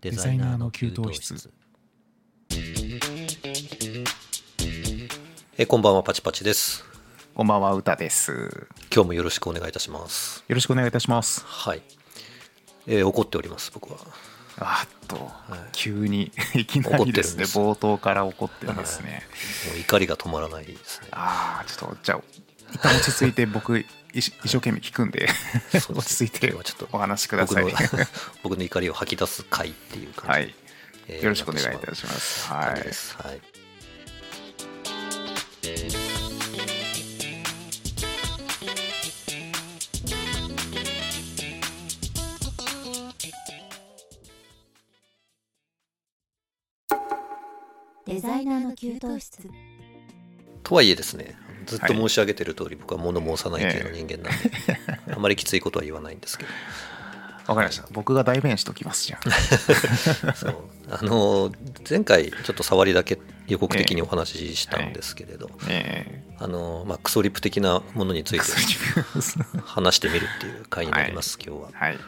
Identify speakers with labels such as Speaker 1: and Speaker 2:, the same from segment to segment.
Speaker 1: デザイナーの給湯室。
Speaker 2: えーこんばんはパチパチです。
Speaker 1: こんばんは歌です。
Speaker 2: 今日もよろしくお願いいたします。
Speaker 1: よろしくお願いいたします。
Speaker 2: はい、えー怒っております僕は。
Speaker 1: あっと、
Speaker 2: い。
Speaker 1: 急に いきなりですね
Speaker 2: 怒ってるん
Speaker 1: 冒頭から怒ってるんですね、
Speaker 2: もう怒りが止まらないですね。
Speaker 1: ああちょっとじゃあ一旦落ち着いて僕い一生懸命聞くんで。落ち着いて
Speaker 2: ちょっと。
Speaker 1: お話しくだ
Speaker 2: 僕
Speaker 1: さい。
Speaker 2: の 僕の怒りを吐き出す回っていう感じ。で、
Speaker 1: はい。
Speaker 2: えー
Speaker 1: よろしくお願いいたします。はい。
Speaker 2: はい。
Speaker 3: デザイナーの給湯室
Speaker 2: とはいえですねずっと申し上げてる通り、僕は物申さない系の人間なんで、あまりきついことは言わないんですけど。
Speaker 1: わかりました。僕が代弁しときますじゃん
Speaker 2: そう。あの前回ちょっと触りだけ予告的にお話ししたんですけれど、
Speaker 1: え
Speaker 2: あのまあ、クソリップ的なものについて
Speaker 1: え
Speaker 2: 話してみるっていう回になります、今日は。
Speaker 1: はい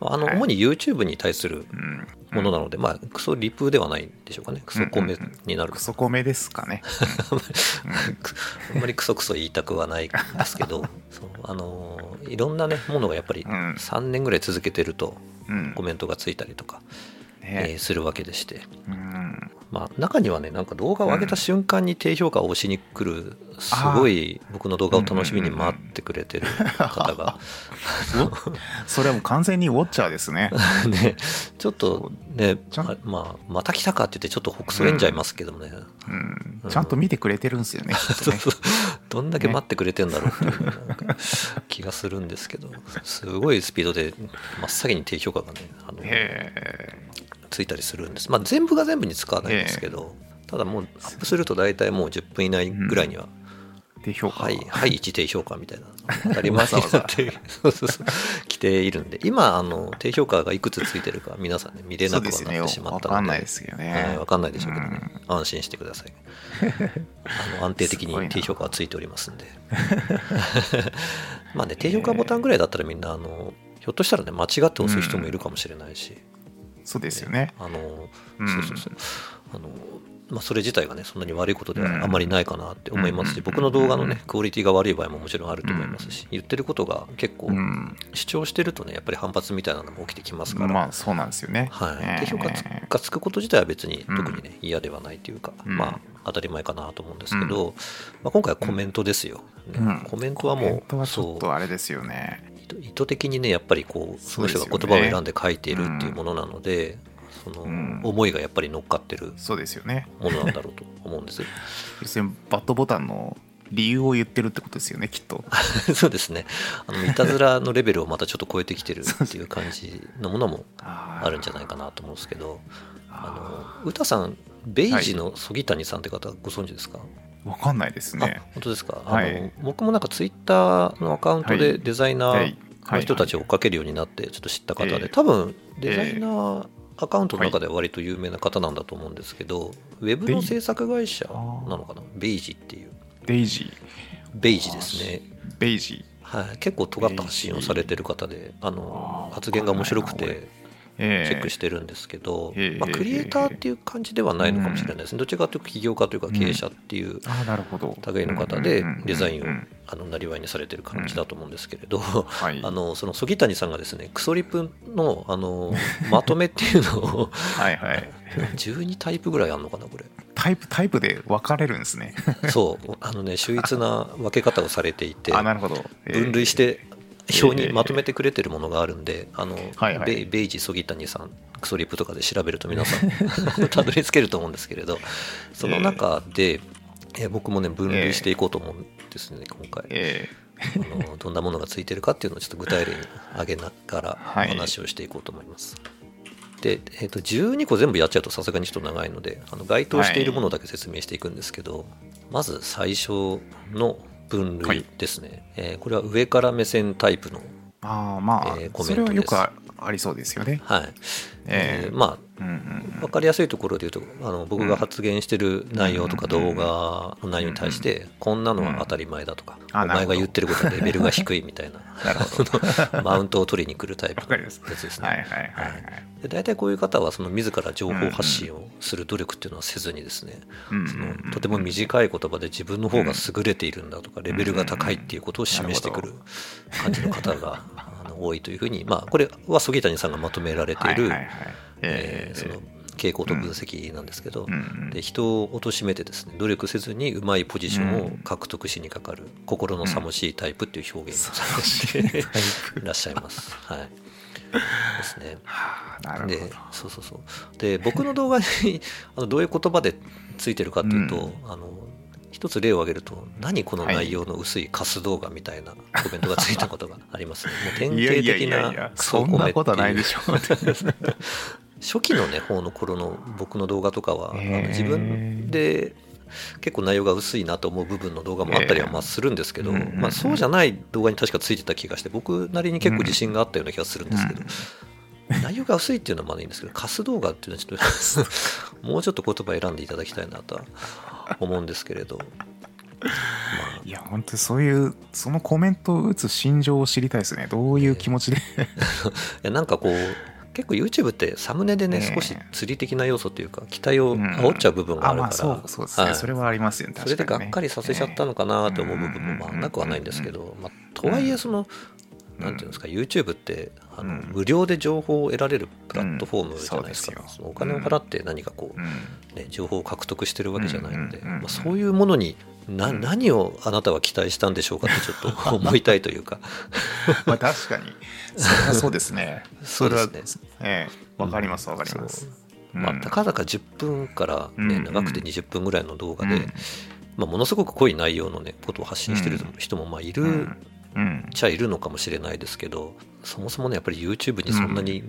Speaker 2: あの
Speaker 1: はい。
Speaker 2: 主に YouTube に対する
Speaker 1: うん。
Speaker 2: ものなので、まあ、クソリプではないんでしょうかね、クソコメになる。
Speaker 1: クソコメですかね。
Speaker 2: あんまりクソクソ言いたくはないんですけど、そうあのいろんなね、ものがやっぱり
Speaker 1: うん。
Speaker 2: 3年ぐらい続けてると、
Speaker 1: うん。
Speaker 2: コメントがついたりとか、え
Speaker 1: ね。
Speaker 2: ーするわけでして、
Speaker 1: うん。
Speaker 2: まあ、中にはね、なんか動画を上げた瞬間に低評価を押しに来る、すごい僕の動画を楽しみに待ってくれてる方が、
Speaker 1: それはもう完全にウォッチャーですね。
Speaker 2: ね、ちょっとねまあ、また来たかって言って、ちょっとほくそ笑んじゃいますけどもね、
Speaker 1: うん。ちゃんと見てくれてるんですよね ね。
Speaker 2: どんだけ待ってくれてんだろうっていう気がするんですけど、すごいスピードで真っ先に低評価がね、あの
Speaker 1: へ
Speaker 2: ついたりするんです。まあ、全部が全部に使わないんですけど、ただもうアップすると大体もう10分以内ぐらいには、
Speaker 1: えで評価。
Speaker 2: はい、はい、1低評価みたいな、当たり前になって、そうそうそう、来ているんで、今、あの、低評価がいくつついてるか、皆さんね、見れなくはなってしまったので、
Speaker 1: わかんないですけどね。
Speaker 2: はい、わかんないでしょうけどね、安心してください。あの安定的に低評価はついておりますんで。まあね、低評価ボタンぐらいだったらみんな、あの、ひょっとしたらね、間違って押す人もいるかもしれないし、
Speaker 1: そうですよね。
Speaker 2: あの、
Speaker 1: うん。
Speaker 2: そうそうそう。あの、まあ、それ自体がね、そんなに悪いことではあん。まりないかなって思いますし、
Speaker 1: うん
Speaker 2: 僕の動画のね、クオリティが悪い場合ももちろんあると思いますし、言ってることが結構
Speaker 1: うん。
Speaker 2: 主張してるとね、やっぱり反発みたいなのも起きてきますから、
Speaker 1: まあそうなんですよね。
Speaker 2: はい、低評価がつくこと自体は別に特にね、嫌ではないというか、
Speaker 1: うん。
Speaker 2: まあ当たり前かなと思うんですけど、まあ、今回はコメントですよ、ね
Speaker 1: うん。
Speaker 2: コメントはもう
Speaker 1: トはちょっ
Speaker 2: そう。
Speaker 1: とあれですよね
Speaker 2: 意図的にねやっぱりこうその人が言葉を選んで書いているっていうものなので、その
Speaker 1: うん。
Speaker 2: 思いがやっぱり乗っかってる
Speaker 1: そうですよね。
Speaker 2: ものなんだろうと思うんです
Speaker 1: 要するにバットボタンの理由を言ってるってことですよねきっと。
Speaker 2: そうですね。あのいたずらのレベルをまたちょっと超えてきてる っていう感じのものも
Speaker 1: あ
Speaker 2: あるんじゃないかなと思うんですけど
Speaker 1: あ
Speaker 2: あの歌さんベイジの曽木谷さんって方ご存知ですか、
Speaker 1: わかんないですね。
Speaker 2: あ本当ですか、
Speaker 1: はい。
Speaker 2: あの僕もなんかツイッターのアカウント
Speaker 1: はい。
Speaker 2: でデザイナ
Speaker 1: はい。
Speaker 2: ーの人たちを追っかけるようになってちょっと知った方で、
Speaker 1: ええ
Speaker 2: 多分デザイナーアカウントの中では割と有名な方なんだと思うんですけど、ウェブの制作会社なのかな？ベイジっていう。
Speaker 1: デイジ
Speaker 2: ベイジですね。
Speaker 1: ーベイジ
Speaker 2: はい、結構尖った発信をされてる方であの発言が面白くて
Speaker 1: え
Speaker 2: チェックしてるんですけど、
Speaker 1: ええ
Speaker 2: まあ、クリエイターっていう感じではないのかもしれないですね、どっちかというと起業家というか経営者っていう類の方で
Speaker 1: うんうんうんうん。
Speaker 2: デザインを
Speaker 1: うん。
Speaker 2: あのなりわいにされてる感じだと思うんですけれど、
Speaker 1: はい。
Speaker 2: あのその曽木谷さんがですねクソリプのあの まとめっていうのを
Speaker 1: はいはい。
Speaker 2: 12タイプぐらいあるのかなこれ。
Speaker 1: タイプタイプで分かれるんですね。
Speaker 2: そう。あのね秀逸な分け方をされていて
Speaker 1: あなるほど。えー
Speaker 2: 分類して表にまとめてくれてるものがあるんで、あの、
Speaker 1: はいはい。
Speaker 2: ベイジ曽木谷さんクソリプとかで調べると皆さん たどり着けると思うんですけれどその中で、えー。僕もね分類していこうと思うんですね、今回。
Speaker 1: え
Speaker 2: あのどんなものがついてるかっていうのをちょっと具体例に挙げながら話をしていこうと思います。で、えー、と12個全部やっちゃうとさすがにちょっと長いのであの該当しているものだけ説明していくんですけど、まず最初の分類ですね、えーこれは上から目線タイプの
Speaker 1: ああまあ、
Speaker 2: えーコ
Speaker 1: そ
Speaker 2: メントです。
Speaker 1: れはよくあありそうですよね。
Speaker 2: はい。
Speaker 1: ええ。
Speaker 2: えーまあ
Speaker 1: うんうん
Speaker 2: 分かりやすいところで言うとあの僕が発言してる内容とか動画の内容に対してこんなのは当たり前だとかお前が言ってることはレベルが低いみたいな。
Speaker 1: なるほど。
Speaker 2: マウントを取りに来るタイプのやつですね。
Speaker 1: はいはいはいはい。
Speaker 2: で大体こういう方はその自ら情報発信をする努力っていうのはせずにですね
Speaker 1: うん
Speaker 2: そのとても短い言葉で自分の方が優れているんだとかレベルが高いっていうことを示してくる感じの方が多いというふうにまあこれは曽木谷さんがまとめられている傾向と分析なんですけど、で人を貶めてですね努力せずにうまいポジションを獲得しにかかる心のさもしいタイプっていう表現をされていらっしゃいます。はい。ですね。でそうそうそう。で僕の動画にあのどういう言葉でついてるかっていうと、あの一つ例を挙げると「何この内容の薄いカス動画」みたいなコメントがついたことが ありますね。もう典型的な、
Speaker 1: そんなことはないで
Speaker 2: し
Speaker 1: しょう。
Speaker 2: 初期のね方の頃の僕の動画とかは、あの
Speaker 1: へー
Speaker 2: 自分で結構内容が薄いなと思う部分の動画もあったりはまあするんですけど、
Speaker 1: うんうんうん。
Speaker 2: まあ、そうじゃない動画に確かついてた気がして僕なりに結構自信があったような気がするんですけど、内容が薄いっていうのはまだいいんですけどカス動画っていうのはちょっと もうちょっと言葉選んでいただきたいなとは思うんですけれど、ま あ
Speaker 1: いや本当にそういうそのコメントを打つ心情を知りたいですね。どういう気持ちで、
Speaker 2: いやなんかこう結構 YouTube ってサムネでね、
Speaker 1: ええ。
Speaker 2: 少し釣り的な要素というか期待を煽っちゃう部分があ
Speaker 1: あまあ
Speaker 2: るから、
Speaker 1: そうそうですね、
Speaker 2: はい。
Speaker 1: それはありますよね。
Speaker 2: それでがっかりさせちゃったのかなと思う部分もまあなくはないんですけど、まあ、とはいえその、なんていうんですか YouTube ってあの、
Speaker 1: うん
Speaker 2: 無料で情報を得られるプラットフォームじゃないですか、
Speaker 1: うん。
Speaker 2: お金を払って何かこう、
Speaker 1: うん。
Speaker 2: ね、情報を獲得してるわけじゃないので、まあ、そういうものにな何をあなたは期待したんでしょうかってちょっと 思いたいというか。
Speaker 1: まあ確かに。それはそうですね。
Speaker 2: そうですね。
Speaker 1: れはええわかりますわかります、う。ん。
Speaker 2: まあ、たかだか10分から、ね
Speaker 1: うん
Speaker 2: 長くて20分ぐらいの動画で、
Speaker 1: うん。
Speaker 2: まあ、ものすごく濃い内容の、ね、ことを発信してる人もまあいる、ちゃいるのかもしれないですけどそもそもねやっぱり YouTube にそんなに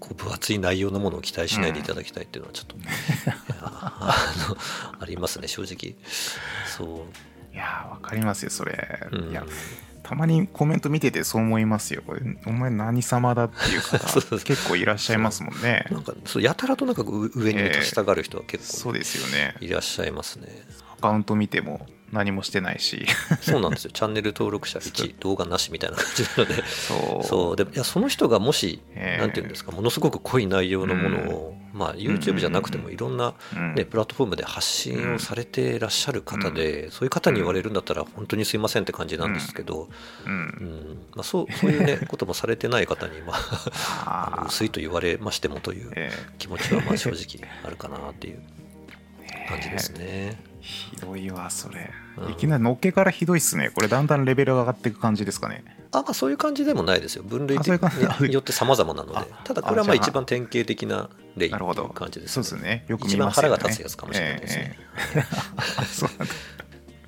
Speaker 2: こう分厚い内容のものを期待しないでいただきたいっていうのはちょっと、いやあのありますね正直。そう。
Speaker 1: いやわかりますよそれ、
Speaker 2: うん。
Speaker 1: いやたまにコメント見ててそう思いますよ。お前何様だっていう方 結構いらっしゃいますもんね。
Speaker 2: なんかそうやたらとなんかう上に立ちたがる人は結構
Speaker 1: そうですよね。
Speaker 2: いらっしゃいますね。
Speaker 1: アカウント見ても何もしてないし。
Speaker 2: そうなんですよ。チャンネル登録者1 動画なしみたいな感じなので。
Speaker 1: そう。
Speaker 2: そう。でいやその人がもし、
Speaker 1: ええ。
Speaker 2: なんていうんですか。ものすごく濃い内容のものを、まあ、YouTube じゃなくてもいろんな、
Speaker 1: うん。
Speaker 2: ね、プラットフォームで発信をされてらっしゃる方で、そういう方に言われるんだったら本当にすいませんって感じなんですけど、
Speaker 1: う
Speaker 2: うん。ん。まあ、そうそういう、ね、こともされてない方に、まあ、あ薄いと言われましてもという
Speaker 1: え
Speaker 2: 気持ちはまあ正直あるかなっていう感じですね。
Speaker 1: えひどいわそれ、
Speaker 2: うん
Speaker 1: いきなりのっけからひどいっすね。これだんだんレベルが上がっていく感じですかね。
Speaker 2: あまあ、そういう感じでもないですよ。分類によって様々なので。
Speaker 1: あ
Speaker 2: ただこれはまあ一番典型的な例という感じです
Speaker 1: そうですね。よく
Speaker 2: 一番
Speaker 1: 見ますよね。
Speaker 2: 腹が立つやつかもしれないですね、
Speaker 1: ええあ そうなんだ。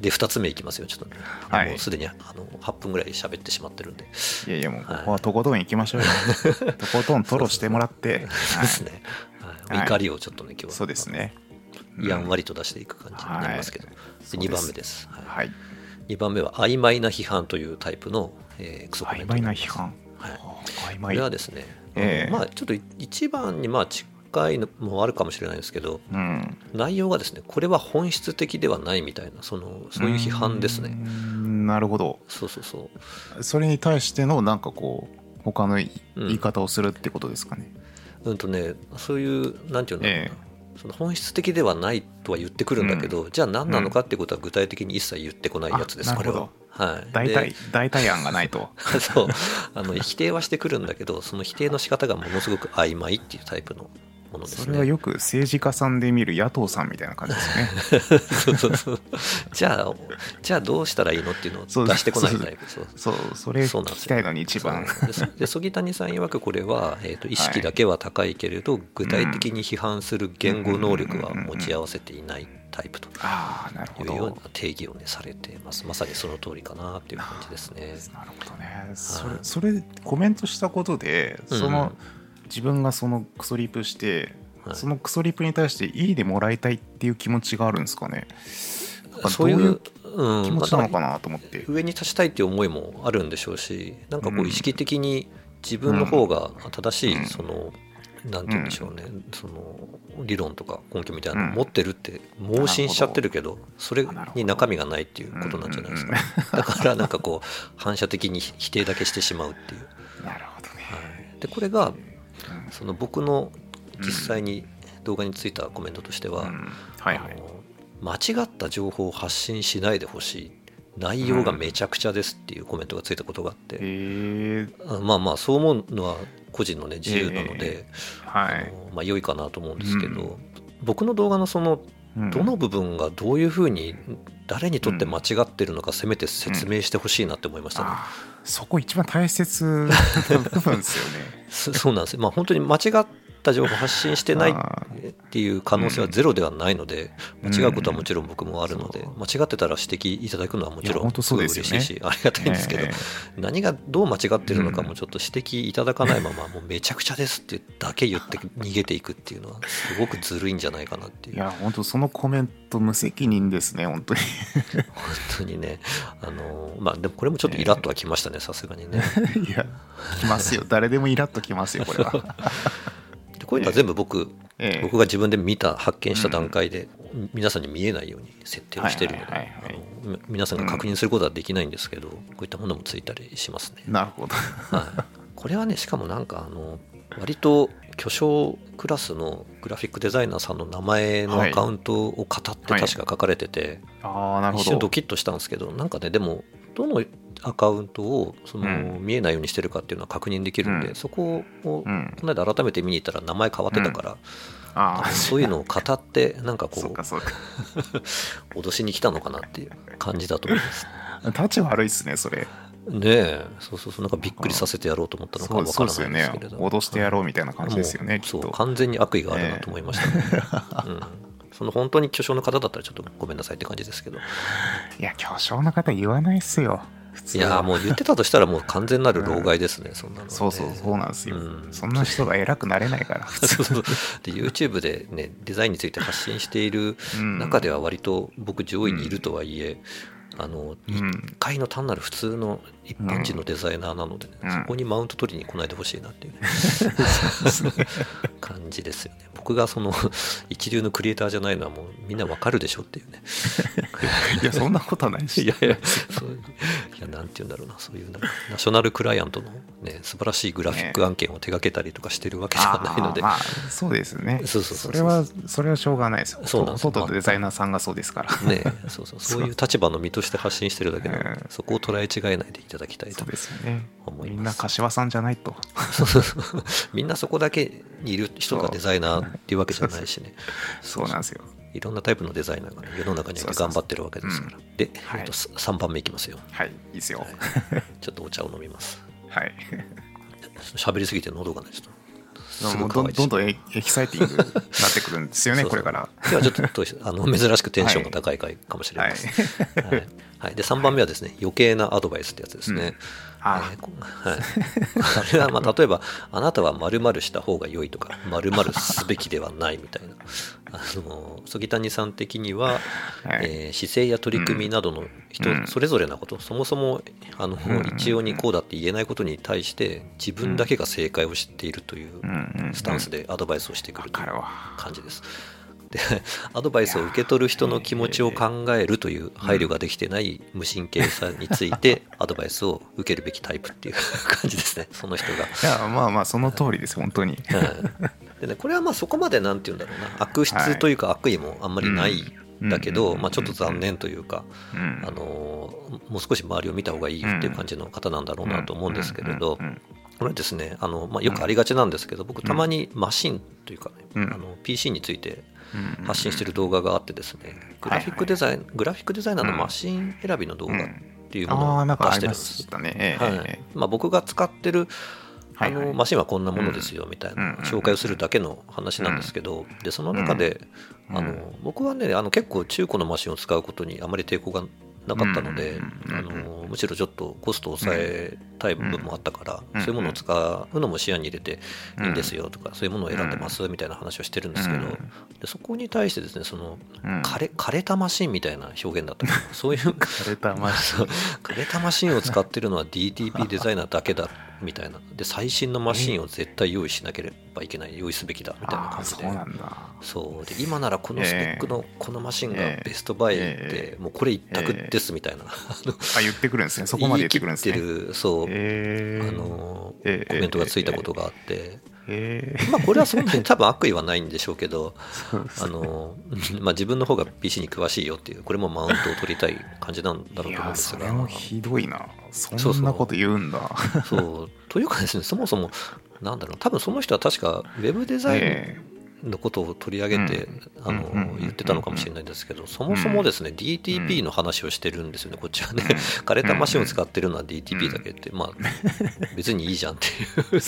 Speaker 2: で2つ目いきますよ。ちょっとね、
Speaker 1: はい。
Speaker 2: もうすでにあの8分ぐらい喋ってしまってるんで。
Speaker 1: いやいやもうこ
Speaker 2: はい。
Speaker 1: こはとことん行きましょうよ。とことんトロしてもらって。
Speaker 2: そうですね、はい。
Speaker 1: はい。
Speaker 2: 怒りをちょっとね今日は。
Speaker 1: そうですね
Speaker 2: やんわりと出していく感じになりますけど、
Speaker 1: はい。
Speaker 2: で2番目です、はい。
Speaker 1: はい。
Speaker 2: 2番目は曖昧な批判というタイプの、えークソコメント
Speaker 1: 曖昧な批判。
Speaker 2: はい。
Speaker 1: はあ曖
Speaker 2: こ
Speaker 1: 昧
Speaker 2: れはですね、
Speaker 1: ええ。
Speaker 2: まあちょっと一番にまあ近いのもあるかもしれないですけど
Speaker 1: うん。
Speaker 2: 内容がですねこれは本質的ではないみたいなそのそういう批判ですね。
Speaker 1: うーんなるほど。
Speaker 2: そうそうそう。
Speaker 1: それに対してのなんかこう他の言い方をするってことですかね、
Speaker 2: うんとねそういうなんていうんだろうな、
Speaker 1: え
Speaker 2: その本質的ではないとは言ってくるんだけど、じゃあ何なのかってことは具体的に一切言ってこないやつです、
Speaker 1: あ
Speaker 2: これは。はい、
Speaker 1: 大体大体案がないと。
Speaker 2: で そう。あの否定はしてくるんだけどその否定の仕方がものすごく曖昧っていうタイプのものですね。
Speaker 1: それはよく政治家さんで見る野党さんみたいな感じですね。
Speaker 2: そうそうそうじゃあじゃあどうしたらいいのっていうのを出してこないタイプ。そう
Speaker 1: そうそれ聞きたいのに一番。
Speaker 2: で曽木谷さん曰くこれは、えー、と意識だけは高いけれど、具体的に批判する言語能力は持ち合わせていないタイプというような定義を、ね、されています。まさにその通りかなっていう感じですね。
Speaker 1: なるほどね。それそれコメントしたことで
Speaker 2: うん。
Speaker 1: その、自分がそのクソリプして、
Speaker 2: はい。
Speaker 1: そのクソリプに対していいでもらいたいっていう気持ちがあるんですかね。
Speaker 2: そういう
Speaker 1: ど
Speaker 2: うん。
Speaker 1: 気持ちなのかなと思って、
Speaker 2: 上に立ちたいっていう思いもあるんでしょうしなんかこ
Speaker 1: う
Speaker 2: うん意識的に自分の方が正しい、
Speaker 1: うん。
Speaker 2: その、なんて言うんでしょうね、その理論とか根拠みたいなのを持ってるって盲信しちゃってるけど、それに中身がないっていうことなんじゃないですか、だからなんかこう反射的に否定だけしてしまうっていう、
Speaker 1: なるほどね。
Speaker 2: はい、でこれがその僕の実際に動画についたコメントとしては、
Speaker 1: うん。はいはい。
Speaker 2: あの間違った情報を発信しないでほしい。内容がめちゃくちゃですっていうコメントがついたことがあって、
Speaker 1: え。ー、
Speaker 2: あまあまあそう思うのは個人のね自由なので、あ
Speaker 1: はい。
Speaker 2: のまあ良いかなと思うんですけど、僕の動画のその
Speaker 1: うん。
Speaker 2: どの部分がどういうふうに誰にとって間違ってるのかせめて説明してほしいなって思いましたね。
Speaker 1: そこ一番大切な部分ですよね。
Speaker 2: そ そうなんですよ、まあ、本当に間違った情報を発信してない
Speaker 1: あ
Speaker 2: っていう可能性はゼロではないので、
Speaker 1: うん。
Speaker 2: 間違うことはもちろん僕もあるので、間違ってたら指摘いただくのはもちろんすごい嬉しいし、ありがたいんですけど、
Speaker 1: え
Speaker 2: 何がどう間違ってるのかもちょっと指摘いただかないまま、もうめちゃくちゃですってだけ言って 逃げていくっていうのは、すごくずるいんじゃないかなっていう。
Speaker 1: いや本当そのコメント無責任ですね本当に。
Speaker 2: 本当にね、あのまあ、でもこれもちょっとイラッとはきましたね、さすがにね。
Speaker 1: いや来ますよ。誰でもイラッときますよこれは。
Speaker 2: でこういうのは全部僕、
Speaker 1: ええ。
Speaker 2: 僕が自分で見た、発見した段階で、皆さんに見えないように設定をしてるので、皆さんが確認することはできないんですけど、こういったものもついたりしますね。
Speaker 1: なるほど。
Speaker 2: はい、これはね、しかもなんか、あの割と巨匠クラスのグラフィックデザイナーさんの名前のアカウントを語って確か書かれてて、
Speaker 1: ああなるほ
Speaker 2: 一瞬ド
Speaker 1: ど
Speaker 2: キッとしたんですけど、なんかね、でも、どのアカウントをその、
Speaker 1: うん。
Speaker 2: 見えないようにしてるかっていうのは確認できるんで、
Speaker 1: うん。
Speaker 2: そこを、
Speaker 1: うん。
Speaker 2: この間改めて見に行ったら名前変わってたから、
Speaker 1: ああ
Speaker 2: そういうのを語って、なんかこ
Speaker 1: そう
Speaker 2: 脅しに来たのかなっていう感じだと思います。
Speaker 1: 立ち悪いっすねそれ。
Speaker 2: ねえ、そうそうそう、なんかびっくりさせてやろうと思ったのか
Speaker 1: そう
Speaker 2: わからないんですけれど。
Speaker 1: 脅してやろうみたいな感じですよね
Speaker 2: そう、完全に悪意があるなと思いました、ねうん。その本当に巨匠の方だったらちょっとごめんなさいって感じですけど。
Speaker 1: いや巨匠の方言わないっすよ。普通は。
Speaker 2: いやーもう言ってたとしたらもう完全なる老害ですね、そんなのはね、
Speaker 1: そうそうそうなんですよ、
Speaker 2: うん。
Speaker 1: そんな人が偉くなれないから。普 通
Speaker 2: そうそう。で YouTube でねデザインについて発信している
Speaker 1: うん。
Speaker 2: 中では割と僕上位にいるとはいえ、あの
Speaker 1: うん
Speaker 2: 一回の単なる普通の一般人のデザイナーなのでね、
Speaker 1: うん。
Speaker 2: そこにマウント取りに来ないでほしいなっていう 感じですよね。僕がその 一流のクリエイターじゃないのはもうみんなわかるでしょっていうね。
Speaker 1: いやそんなことはないし。
Speaker 2: いやいやそういやなんて言うんだろうなそういうナショナルクライアントのね素晴らしいグラフィック案件を手掛けたりとかしてるわけではないので、
Speaker 1: あーまあそうですね。
Speaker 2: そうそうそうそう。
Speaker 1: れはそれはしょうがないですよ。
Speaker 2: そうなんですよ。
Speaker 1: 外のデザイナーさんがそうですから。
Speaker 2: ねそうそうそういう立場の身として発信してるだけなので、
Speaker 1: うん。
Speaker 2: そこを捉え違えないでいただきたいと思います。
Speaker 1: みんな柏さんじゃないと。
Speaker 2: みんなそこだけにいる人がデザイナーっていうわけじゃないしね。
Speaker 1: そうなんですよ。
Speaker 2: いろんなタイプのデザイナーが、ね、世の中には頑張ってるわけですから。
Speaker 1: そう
Speaker 2: で、
Speaker 1: はい。
Speaker 2: えっと、3番目いきますよ、
Speaker 1: はいいいですよ。
Speaker 2: はい。ちょっとお茶を飲みます。
Speaker 1: はい。
Speaker 2: 喋りすぎて喉がねちょっとすぐ
Speaker 1: どどんどんエエキサイティングになってくるんですよねこれから。
Speaker 2: 今日はちょっとあの 珍しくテンションが高い回かもしれない。です、はい。はい。で3番目はですね余計なアドバイスってやつですね、
Speaker 1: あ
Speaker 2: はい、あれはまあ例えばあなたは〇〇した方が良いとか〇〇すべきではないみたいな。あの杉谷さん的には、
Speaker 1: はい。
Speaker 2: えー姿勢や取り組みなどの人
Speaker 1: うん。
Speaker 2: それぞれなこと、そもそもあの
Speaker 1: うん。
Speaker 2: 一様にこうだって言えないことに対して自分だけが正解を知っているという
Speaker 1: うん。うん。うん。
Speaker 2: スタンスでアドバイスをしてくるという感じです。で アドバイスを受け取る人の気持ちを考えるという配慮ができてない無神経さについてアドバイスを受けるべきタイプっていう 感じですね。その人が。
Speaker 1: いやまあまあその通りです本当に。
Speaker 2: はい。でね、これはまあそこまでなんて言うんだろうな。悪質というか悪意もあんまりないんだけど、
Speaker 1: うん。
Speaker 2: まあ、ちょっと残念というか、
Speaker 1: うん。
Speaker 2: あのーもう少し周りを見た方がいいっていう感じの方なんだろうなと思うんですけれど
Speaker 1: うん。うん。
Speaker 2: これですねあの、まあ、よくありがちなんですけど僕たまにマシンというかね、
Speaker 1: うん。
Speaker 2: あの PC について
Speaker 1: うん
Speaker 2: 発信してる動画があってですねグラフィックデザイン、グラフィックデザイナーのマシン選びの動画っていうものを出してるんですまあ、僕が使ってるあのマシンはこんなものですよみたい
Speaker 1: うん
Speaker 2: な紹介をするだけの話なんですけどでその中で
Speaker 1: うん。
Speaker 2: あの僕はねあの結構中古のマシンを使うことにあまり抵抗がなかったので
Speaker 1: うん
Speaker 2: あのむしろちょっとコストを抑えたい部分もあったから
Speaker 1: うん。
Speaker 2: そういうものを使うのも視野に入れていいんですよとかそういうものを選んでますみたいな話をしてるんですけど
Speaker 1: うん。
Speaker 2: でそこに対してですねその
Speaker 1: うん。
Speaker 2: 枯れ枯れたマシンみたいな表現だった そういう
Speaker 1: 枯れたマシン。
Speaker 2: 枯れたマシンを使ってるのは DTP デザイナーだけだっみたいな。で最新のマシンを絶対用意しなければいけない。用意すべきだ。みたいな感じで。
Speaker 1: そうなんだ。
Speaker 2: そう。で今ならこのスペックのこのマシンが
Speaker 1: ええ。
Speaker 2: ベストバイ
Speaker 1: え
Speaker 2: でもうこれ一択ですみたいな、あ
Speaker 1: 言ってくるんですね。そこまで言ってくるんですね。
Speaker 2: そう、
Speaker 1: えー、
Speaker 2: あの
Speaker 1: ええ。
Speaker 2: コメントがついたことがあって、
Speaker 1: えー
Speaker 2: まあこれはそんなに多分悪意はないんでしょうけどあの、まあ、自分の方が PC に詳しいよっていうこれもマウントを取りたい感じなんだろうと思うんですが。
Speaker 1: それもひどいな。
Speaker 2: そん
Speaker 1: そなこと言うんだ。
Speaker 2: そう。というかですねそもそもなんだろう。多分その人は確かウェブデザイン
Speaker 1: え
Speaker 2: のことを取り上げて、
Speaker 1: うん。
Speaker 2: あの言ってたのかもしれないんですけど、そもそもですね、DTP の話をしてるんですよね、こっちはね。
Speaker 1: うん。
Speaker 2: 枯れたマシンを使ってるのは DTP だけって、まあ、別にいいじゃんっていう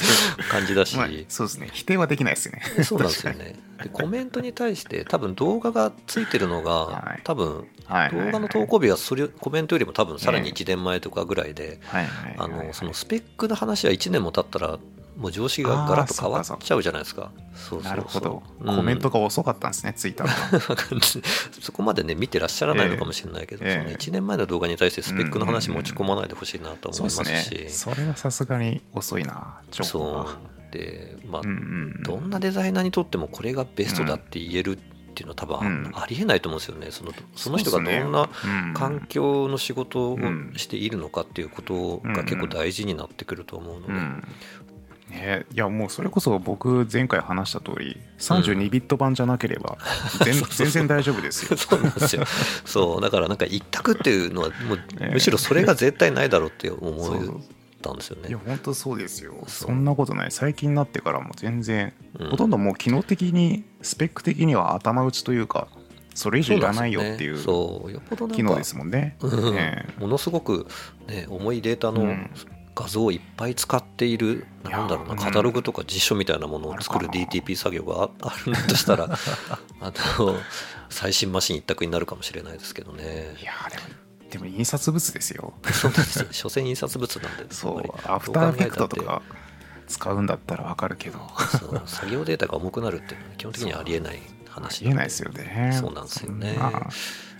Speaker 2: 感じだし。
Speaker 1: そうですね。否定はできないですよね
Speaker 2: そうなんですよね。でコメントに対して、多分動画がついてるのが
Speaker 1: はい、
Speaker 2: 多分動画の投稿日はそれコメントよりも多分さらに1年前とかぐらいで、あ
Speaker 1: はい
Speaker 2: のそのスペックの話は1年も経ったら、もう常識がガラッと変わっちゃうじゃないですか。そうそうそう。
Speaker 1: なるほど、
Speaker 2: うん。
Speaker 1: コメントが遅かったんですねツイッターの
Speaker 2: そこまでね見てらっしゃらないのかもしれないけど、
Speaker 1: ええ。
Speaker 2: その1年前の動画に対してスペックの話持ち込まないでほしいなと思いますし、
Speaker 1: ですねそれはさすがに遅いな情報
Speaker 2: そう。
Speaker 1: が
Speaker 2: でまあ、
Speaker 1: うんうん
Speaker 2: どんなデザイナーにとってもこれがベストだって言えるっていうのは多分
Speaker 1: うん。
Speaker 2: ありえないと思うんですよね。そのその人がどんな環境の仕事をしているのかっていうことが結構大事になってくると思うので、
Speaker 1: うんね、いやもうそれこそ僕前回話した通り32ビット版じゃなければ全 全然大丈夫ですよ。
Speaker 2: そうなんですよ。そう。だからなんか一択っていうのはもう
Speaker 1: ええ
Speaker 2: むしろそれが絶対ないだろうって思ったんですよね。
Speaker 1: いや本当そうですよ。
Speaker 2: そ
Speaker 1: んなことない。最近になってからも全然、
Speaker 2: うん。
Speaker 1: ほとんどもう機能的にスペック的には頭打ちというかそれ以上いらないよっていう機能ですもんね。
Speaker 2: うん。
Speaker 1: ええ
Speaker 2: ものすごく、ね、重いデータの
Speaker 1: うん
Speaker 2: 画像をいっぱい使っている、なんだろうな、
Speaker 1: うん。
Speaker 2: カタログとか辞書みたいなものを作る DTP 作業があ あるんだとしたら あの最新マシン一択になるかもしれないですけどね。
Speaker 1: いやでもでも印刷物ですよ。
Speaker 2: そうなんですよ。所詮印刷物なんで
Speaker 1: そうアフターエフェクトとか使うんだったらわかるけど。
Speaker 2: 作業データが重くなるっていうのは基本的にはありえない話
Speaker 1: 言えないですよね。
Speaker 2: そうなんですよね。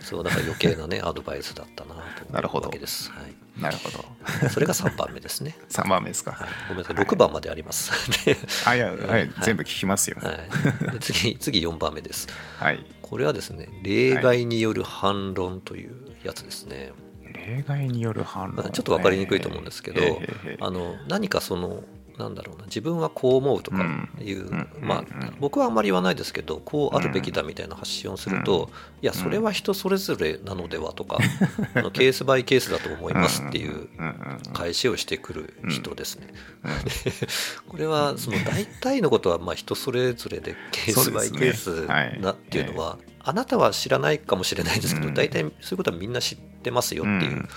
Speaker 1: そ
Speaker 2: うだから余計なねアドバイスだったなと
Speaker 1: なるほど
Speaker 2: 思うわけです、はい、
Speaker 1: なるほど。
Speaker 2: それが3番目ですね。
Speaker 1: 3番目ですか、
Speaker 2: はい、ごめんなさい、6番まであります。
Speaker 1: はい。
Speaker 2: はい。
Speaker 1: 全部聞きますよ。
Speaker 2: はい、で次、次4番目です。
Speaker 1: はい。
Speaker 2: これはですね、例外による反論というやつですね。
Speaker 1: 例外による反論
Speaker 2: まあちょっと分かりにくいと思うんですけど、あの何かその、なんだろうな、自分はこう思うとかいう、
Speaker 1: うん。
Speaker 2: まあ僕はあんまり言わないですけど、こうあるべきだみたいな発信をすると、いや、それは人それぞれなのではとか、あのケースバイケースだと思いますっていう返しをしてくる人ですね。でこれはその大体のことはまあ人それぞれでケースバイケースだっていうのはあなたは知らない。かもしれない。ですけど
Speaker 1: うん
Speaker 2: 大体そういうことはみんな知ってますよっていう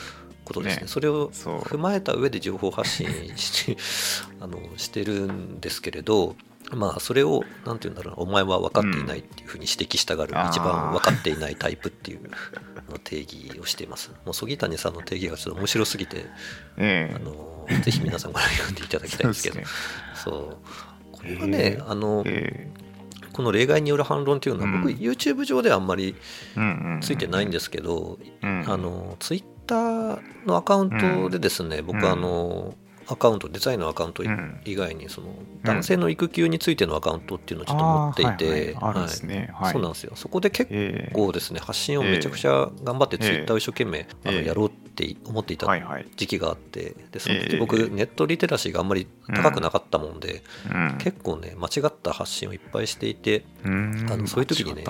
Speaker 2: ことですね。
Speaker 1: ね。
Speaker 2: それを踏まえた上で情報発信して あのしてるんですけれど。まあそれを何て言うんだろうなお前は分かっていないっていうふうに指摘したがる、
Speaker 1: うん。
Speaker 2: 一番分かっていないタイプっていうあの定義をしています。もう曽木谷さんの定義がちょっと面白すぎて
Speaker 1: え
Speaker 2: あのぜひ皆さんご覧読んでいただきたいんですけど。
Speaker 1: そう
Speaker 2: これはね、あの
Speaker 1: ええ。
Speaker 2: この例外による反論っていうのは僕、
Speaker 1: うん。
Speaker 2: YouTube 上ではあんまりついてないんですけど、
Speaker 1: うん。
Speaker 2: あの Twitter のアカウントでですね、僕あのアカウントデザインのアカウント
Speaker 1: うん。
Speaker 2: 以外にその男性の育休についてのアカウントっていうのをちょっと持っていて、そうなんですよ。そこで結
Speaker 1: ええ
Speaker 2: 構ですね発信をめちゃくちゃ頑張って
Speaker 1: ええ
Speaker 2: Twitter を一生懸命あの
Speaker 1: ええ
Speaker 2: やろうって思っていた時期があってでその
Speaker 1: ええ
Speaker 2: 時僕ネットリテラシーがあんまり高くなかったもんで、
Speaker 1: うん。
Speaker 2: 結構ね間違った発信をいっぱいしていて
Speaker 1: うん。
Speaker 2: あのそういう時にね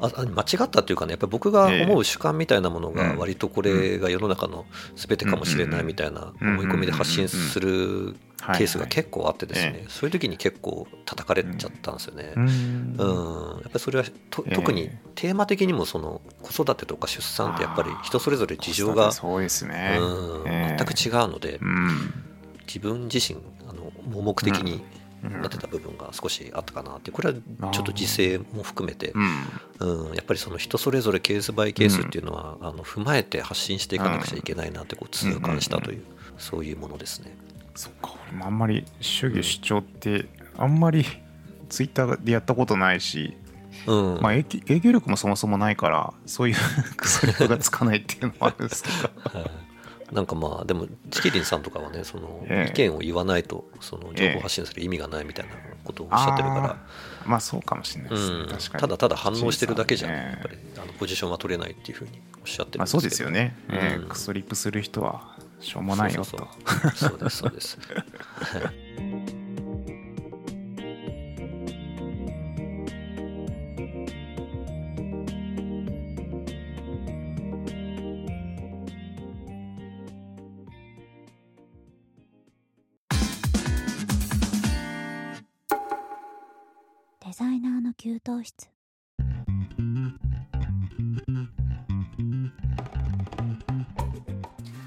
Speaker 2: ああ間違ったっていうかねやっぱり僕が思う主観みたいなものが
Speaker 1: うん。
Speaker 2: 割とこれが世の中の全てかもしれないみたいな思い込みで発信するケースが結構あってです
Speaker 1: はい
Speaker 2: ねそういう時に結構叩かれちゃったんですよね。
Speaker 1: うん。
Speaker 2: うん、やっぱりそれはと
Speaker 1: ええ。
Speaker 2: 特にテーマ的にもその子育てとか出産ってやっぱり人それぞれ事情が、
Speaker 1: そうですね。
Speaker 2: うん。
Speaker 1: ええ。
Speaker 2: 全く違うので
Speaker 1: うん。
Speaker 2: 自分自身あの盲目的に
Speaker 1: うん。
Speaker 2: なってた部分が少しあったかなってこれはちょっと時勢も含めて。
Speaker 1: うん。
Speaker 2: うん、やっぱりその人それぞれケースバイケースっていうのは、あの踏まえて発信していかなくちゃいけないなってこう痛感したという、そういうものですね。
Speaker 1: そっか。俺もあんまり主義主張ってあんまり ツイッターでやったことないし、
Speaker 2: うん。
Speaker 1: まあ影響力もそもそもないからそういうクソ力がつかないっていうのもあるんですけど。
Speaker 2: はいなんかまあでもチキリンさんとかはねその
Speaker 1: ええ。
Speaker 2: 意見を言わないとその情報発信する意味がないみたいなことをおっしゃってるから、
Speaker 1: あーまあそうかもしれないですね、
Speaker 2: うん、ただただ反応してるだけじゃん、
Speaker 1: ね
Speaker 2: やっぱりあのポジションは取れないっていうふうにおっしゃってる
Speaker 1: まあそうですよね、
Speaker 2: うん。
Speaker 1: えークソリップする人はしょうもないよと。
Speaker 2: そうそうそう。そうですそうです
Speaker 3: デザイナーの給湯室。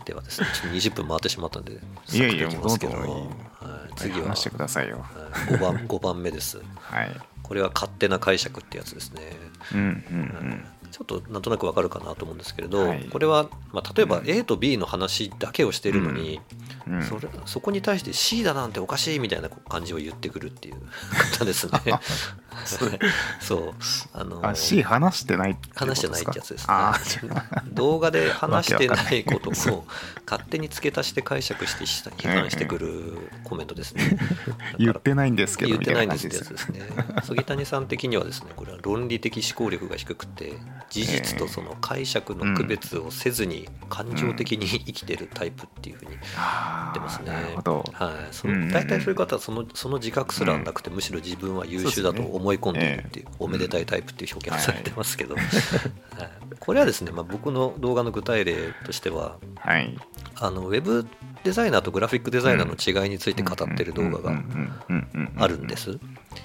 Speaker 2: ではですねちょっと20分回ってしまったんで
Speaker 1: いやいや
Speaker 2: サクッといきますけど。
Speaker 1: もうどん
Speaker 2: はい、次は
Speaker 1: 話してくださいよ。
Speaker 2: はい5番 ,5 番目です。
Speaker 1: はい。
Speaker 2: これは勝手な解釈ってやつですね。
Speaker 1: うんうん
Speaker 2: ちょっとなんとなくわかるかなと思うんですけれど、
Speaker 1: はい。
Speaker 2: これは、まあ、例えば A と B の話だけをしているのに、
Speaker 1: うんうん
Speaker 2: それそこに対して C だなんておかしいみたいな感じを言ってくるっていう方ですね。そうあの
Speaker 1: あ C 話してないって
Speaker 2: 話してないってやつですね。
Speaker 1: あ
Speaker 2: 動画で話してないことを勝手に付け足して解釈して批判してくるコメントですね。
Speaker 1: 言ってないんですけど
Speaker 2: 言ってないん
Speaker 1: み
Speaker 2: ですってやつですね。杉谷さん的にはですね、これは論理的思考力が低くて、事実とその解釈の区別をせずに感情的に生きてるタイプっていうふうに言ってますね。はい、その大体そういう方はそのその自覚すらなくて、むしろ自分は優秀だと思い込んでいるっていう、おめでたいタイプっていう表現をされてますけど、はい。これはですね、まあ、僕の動画の具体例としては、
Speaker 1: はい。
Speaker 2: あのウェブデザイナーとグラフィックデザイナーの違いについて語ってる動画があるんです。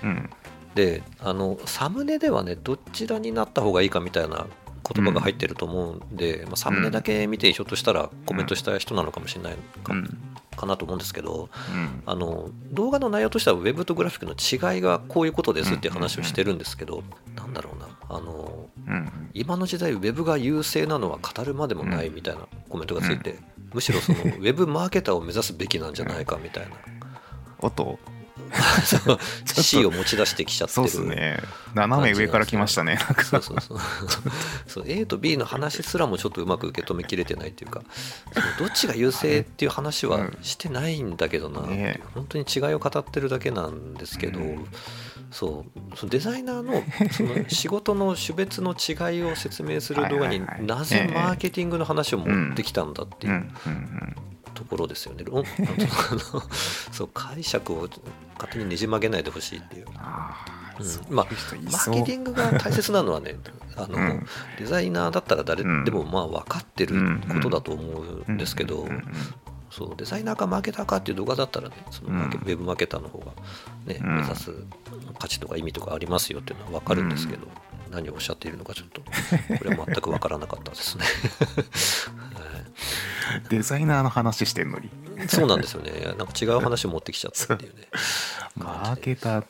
Speaker 1: うん。
Speaker 2: であのサムネではねどちらになった方がいいかみたいな言葉が入ってると思うんで、まあ、サムネだけ見てひょっとしたらコメントした人なのかもしれないか,、
Speaker 1: うん
Speaker 2: かなと思うんですけど
Speaker 1: うん。
Speaker 2: あの動画の内容としてはウェブとグラフィックの違いがこういうことですっていう話をしてるんですけど、なんだろうな。あの
Speaker 1: うん。
Speaker 2: 今の時代ウェブが優勢なのは語るまでもないみたいなコメントがついて、むしろそのウェブマーケターを目指すべきなんじゃないかみたいな。
Speaker 1: おっと
Speaker 2: C を持ち出してきちゃってる
Speaker 1: そうですね。斜め上から来ましたね。
Speaker 2: そうそうそう。そう A と B の話すらもちょっとうまく受け止めきれてないっていうかどっちが優勢っていう話はしてないんだけどなう、
Speaker 1: ね。
Speaker 2: 本当に違いを語ってるだけなんですけど、
Speaker 1: うん。
Speaker 2: そう。そのデザイナーのその仕事の種別の違いを説明する動画になぜマーケティングの話を持ってきたんだって
Speaker 1: う。ん
Speaker 2: いうころですよね。論 あの そう解釈を勝手にねじ曲げないでほしいっていう。うん。まあマーケティングが大切なのはねあの、
Speaker 1: うん。
Speaker 2: デザイナーだったら誰でもまあ分かってることだと思うんですけど、
Speaker 1: うん。うん。
Speaker 2: そうデザイナーかマーケターかっていう動画だったらねそのマーケ
Speaker 1: うん
Speaker 2: ウェブマーケターの方が、ね
Speaker 1: うん。
Speaker 2: 目指す価値とか意味とかありますよっていうのは分かるんですけど、何をおっしゃっているのかちょっとこれは全く分からなかったですね。はい
Speaker 1: デザイナーの話してんのに。
Speaker 2: そうなんですよね。なんか違う話を持ってきちゃったっていうね。
Speaker 1: マーケター。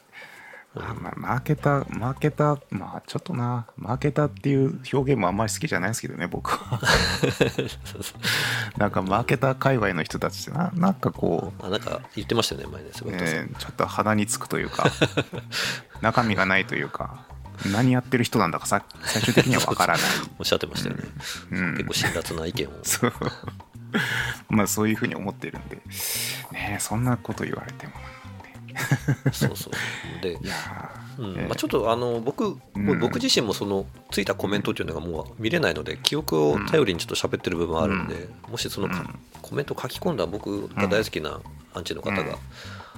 Speaker 1: あまあ、マーケター、マーケター、まあちょっとな、マーケターっていう表現もあんまり好きじゃないですけどね、僕は。なんかマーケター界隈の人たちってな、なんかこ
Speaker 2: あなんか言ってましたよね前ね
Speaker 1: う、
Speaker 2: 菅田さん
Speaker 1: えーちょっと鼻につくというか、中身がないというか、何やってる人なんだかさ最終的にはわからない。
Speaker 2: おっしゃってましたよね、
Speaker 1: うん。
Speaker 2: 結構辛辣な意見を。
Speaker 1: そう。まあそういうふうに思ってるんで、ねえそんなこと言われても
Speaker 2: そうそう。で うん。まあ、ちょっとあの僕、僕自身もそのついたコメントっていうのがもう見れないので記憶を頼りにちょっと喋ってる部分はあるんで、もしそのコメント書き込んだ僕が大好きなアンチの方が、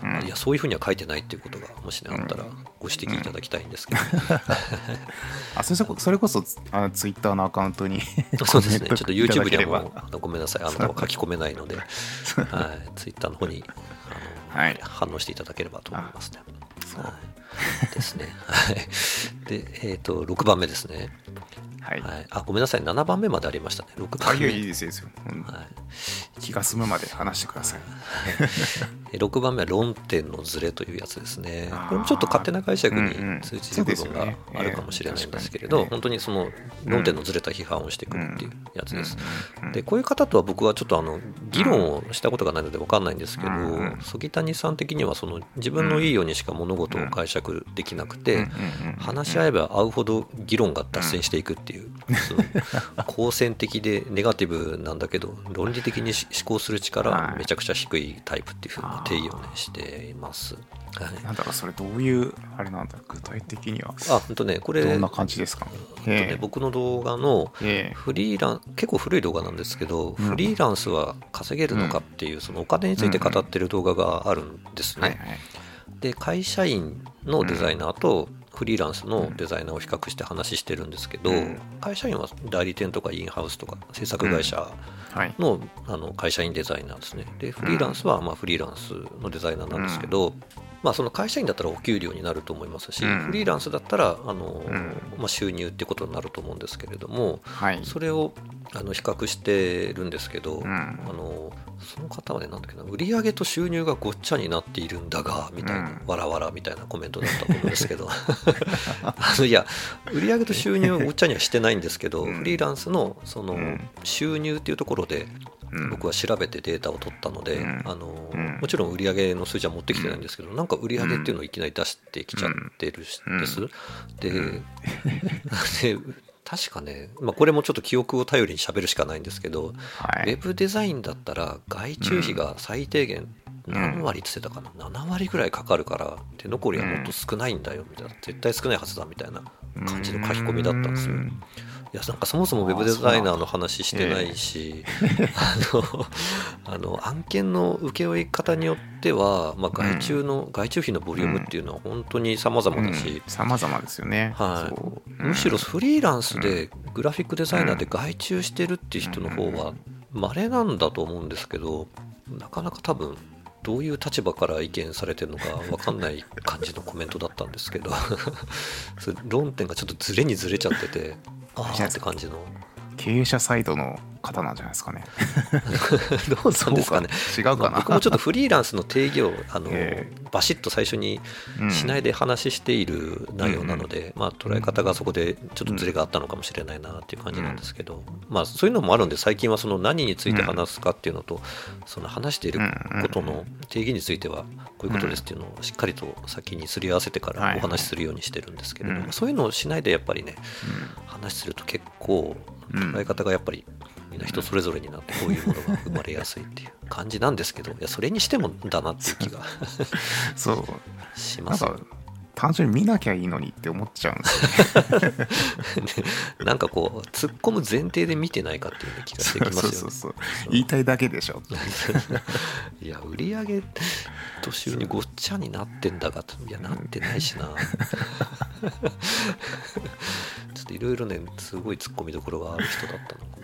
Speaker 1: うん。
Speaker 2: いやそういうふうには書いてないっていうことがもしねあったらご指摘いただきたいんですけど、
Speaker 1: あそれこそれこそあツイッターのアカウントに
Speaker 2: そうですね。ちょっと YouTube ではもうあのごめんなさい。あの書き込めないので、はい、Twitter の方にあの、
Speaker 1: はい。
Speaker 2: 反応していただければと思いますね。
Speaker 1: そう。
Speaker 2: はい、ですね。はい。で、えっ、と、6番目ですね。
Speaker 1: はい、
Speaker 2: はい。あ、ごめんなさい。7番目までありましたね。6
Speaker 1: あいや
Speaker 2: 番目。
Speaker 1: いいですよいいですよ、うん。
Speaker 2: はい
Speaker 1: 気が済むまで話してください。
Speaker 2: え6番目は論点のズレというやつですね。これもちょっと勝手な解釈に通じる部分があるかもしれないんですけれど、本当にその論点のずれた批判をしてくるっていうやつです。でこういう方とは僕はちょっとあの議論をしたことがないので分かんないんですけど、
Speaker 1: うん
Speaker 2: 杉谷さん的にはその自分のいいようにしか物事を解釈できなくて、話し合えば合うほど議論が脱線していくっていう好戦的でネガティブなんだけど論理的にし思考する力はめちゃくちゃ低いタイプっていうふうな定義をねしています。はい。
Speaker 1: なんだろうそれどういうあれなんだ具体的には。
Speaker 2: あ、ほんとね、これ、
Speaker 1: どんな感じですか？ね
Speaker 2: 僕の動画の
Speaker 1: ええ。
Speaker 2: フリーラン結構古い動画なんですけど、
Speaker 1: うん。
Speaker 2: フリーランスは稼げるのかっていう、そのお金について語ってる動画があるんですね。で会社員のデザイナーとフリーランスのデザイナーを比較して話してるんですけど、
Speaker 1: うん。
Speaker 2: 会社員は代理店とかインハウスとか制作会社
Speaker 1: はい。
Speaker 2: のあの会社員デザイナーですね。でフリーランスはまあフリーランスのデザイナーなんですけど、まあ、その会社員だったらお給料になると思いますし、
Speaker 1: うん。
Speaker 2: フリーランスだったらあの、
Speaker 1: うん。
Speaker 2: まあ、収入ってことになると思うんですけれども
Speaker 1: はい。
Speaker 2: それをあの比較してるんですけど、
Speaker 1: うん。
Speaker 2: あのその方はねなんだっけな売上と収入がごっちゃになっているんだがみたいな、
Speaker 1: うん。
Speaker 2: わらわらみたいなコメントだったと思うんですけど。あのいや売上と収入をごっちゃにはしてないんですけど、
Speaker 1: うん。
Speaker 2: フリーランスのその
Speaker 1: うん。
Speaker 2: 収入っていうところで
Speaker 1: うん。
Speaker 2: 僕は調べてデータを取ったので、
Speaker 1: うん。
Speaker 2: あの
Speaker 1: うん。
Speaker 2: もちろん売上の数字は持ってきてないんですけど、なんか売上っていうのをいきなり出してきちゃってる
Speaker 1: ん
Speaker 2: です。で
Speaker 1: うん。
Speaker 2: で 確かね、まあ、これもちょっと記憶を頼りに喋るしかないんですけど、
Speaker 1: はい。
Speaker 2: ウェブデザインだったら外注費が最低限何割って言ってたかな、7割ぐらいかかるから手残りはもっと少ないんだよみたいな。絶対少ないはずだみたいな感じの書き込みだったんですよ。
Speaker 1: うん
Speaker 2: いやなんかそもそもウェブデザイナーの話してないし、あの あの案件の請負い方によっては、まあ、外注の、外注費のボリュームっていうのは本当に様々だし、
Speaker 1: さまざまですよね。
Speaker 2: はい。むしろフリーランスでグラフィックデザイナーで外注してるっていう人の方は稀なんだと思うんですけどなかなか多分どういう立場から意見されてるのか分かんない感じのコメントだったんですけど 論点がちょっとずれにずれちゃっててああって感じの
Speaker 1: 経営者サイドの方なんじゃないですかね。
Speaker 2: どうなんですかね。
Speaker 1: そうか。違うかな。
Speaker 2: まあ僕もちょっとフリーランスの定義をあの、
Speaker 1: え
Speaker 2: バシッと最初に
Speaker 1: うん
Speaker 2: しないで話している内容なので、まあ、捉え方がそこでちょっとずれがあったのかもしれないなっていう感じなんですけど、まあ、そういうのもあるんで最近はその何について話すかっていうのと、その話していることの定義についてはこういうことですっていうのをしっかりと先にすり合わせてからお話しするようにしてるんですけれども、
Speaker 1: うん。
Speaker 2: そういうのをしないでやっぱりね話すると結構
Speaker 1: うん。
Speaker 2: 捉え方がやっぱりみんな人それぞれになってこういうものが生まれやすいっていう感じなんですけどいやそれにしてもだなっていう気が
Speaker 1: そう。
Speaker 2: しますよ
Speaker 1: か単純に見なきゃいいのにって思っちゃうんですよね。
Speaker 2: なんかこう突っ込む前提で見てないかっていう気がしてきますよね。
Speaker 1: そうそうそう言いたいだけでしょ
Speaker 2: いや売り上げと収入ごっちゃになってんだがといやなってないしな。ちょっといろいろねすごい突っ込みどころがある人だったの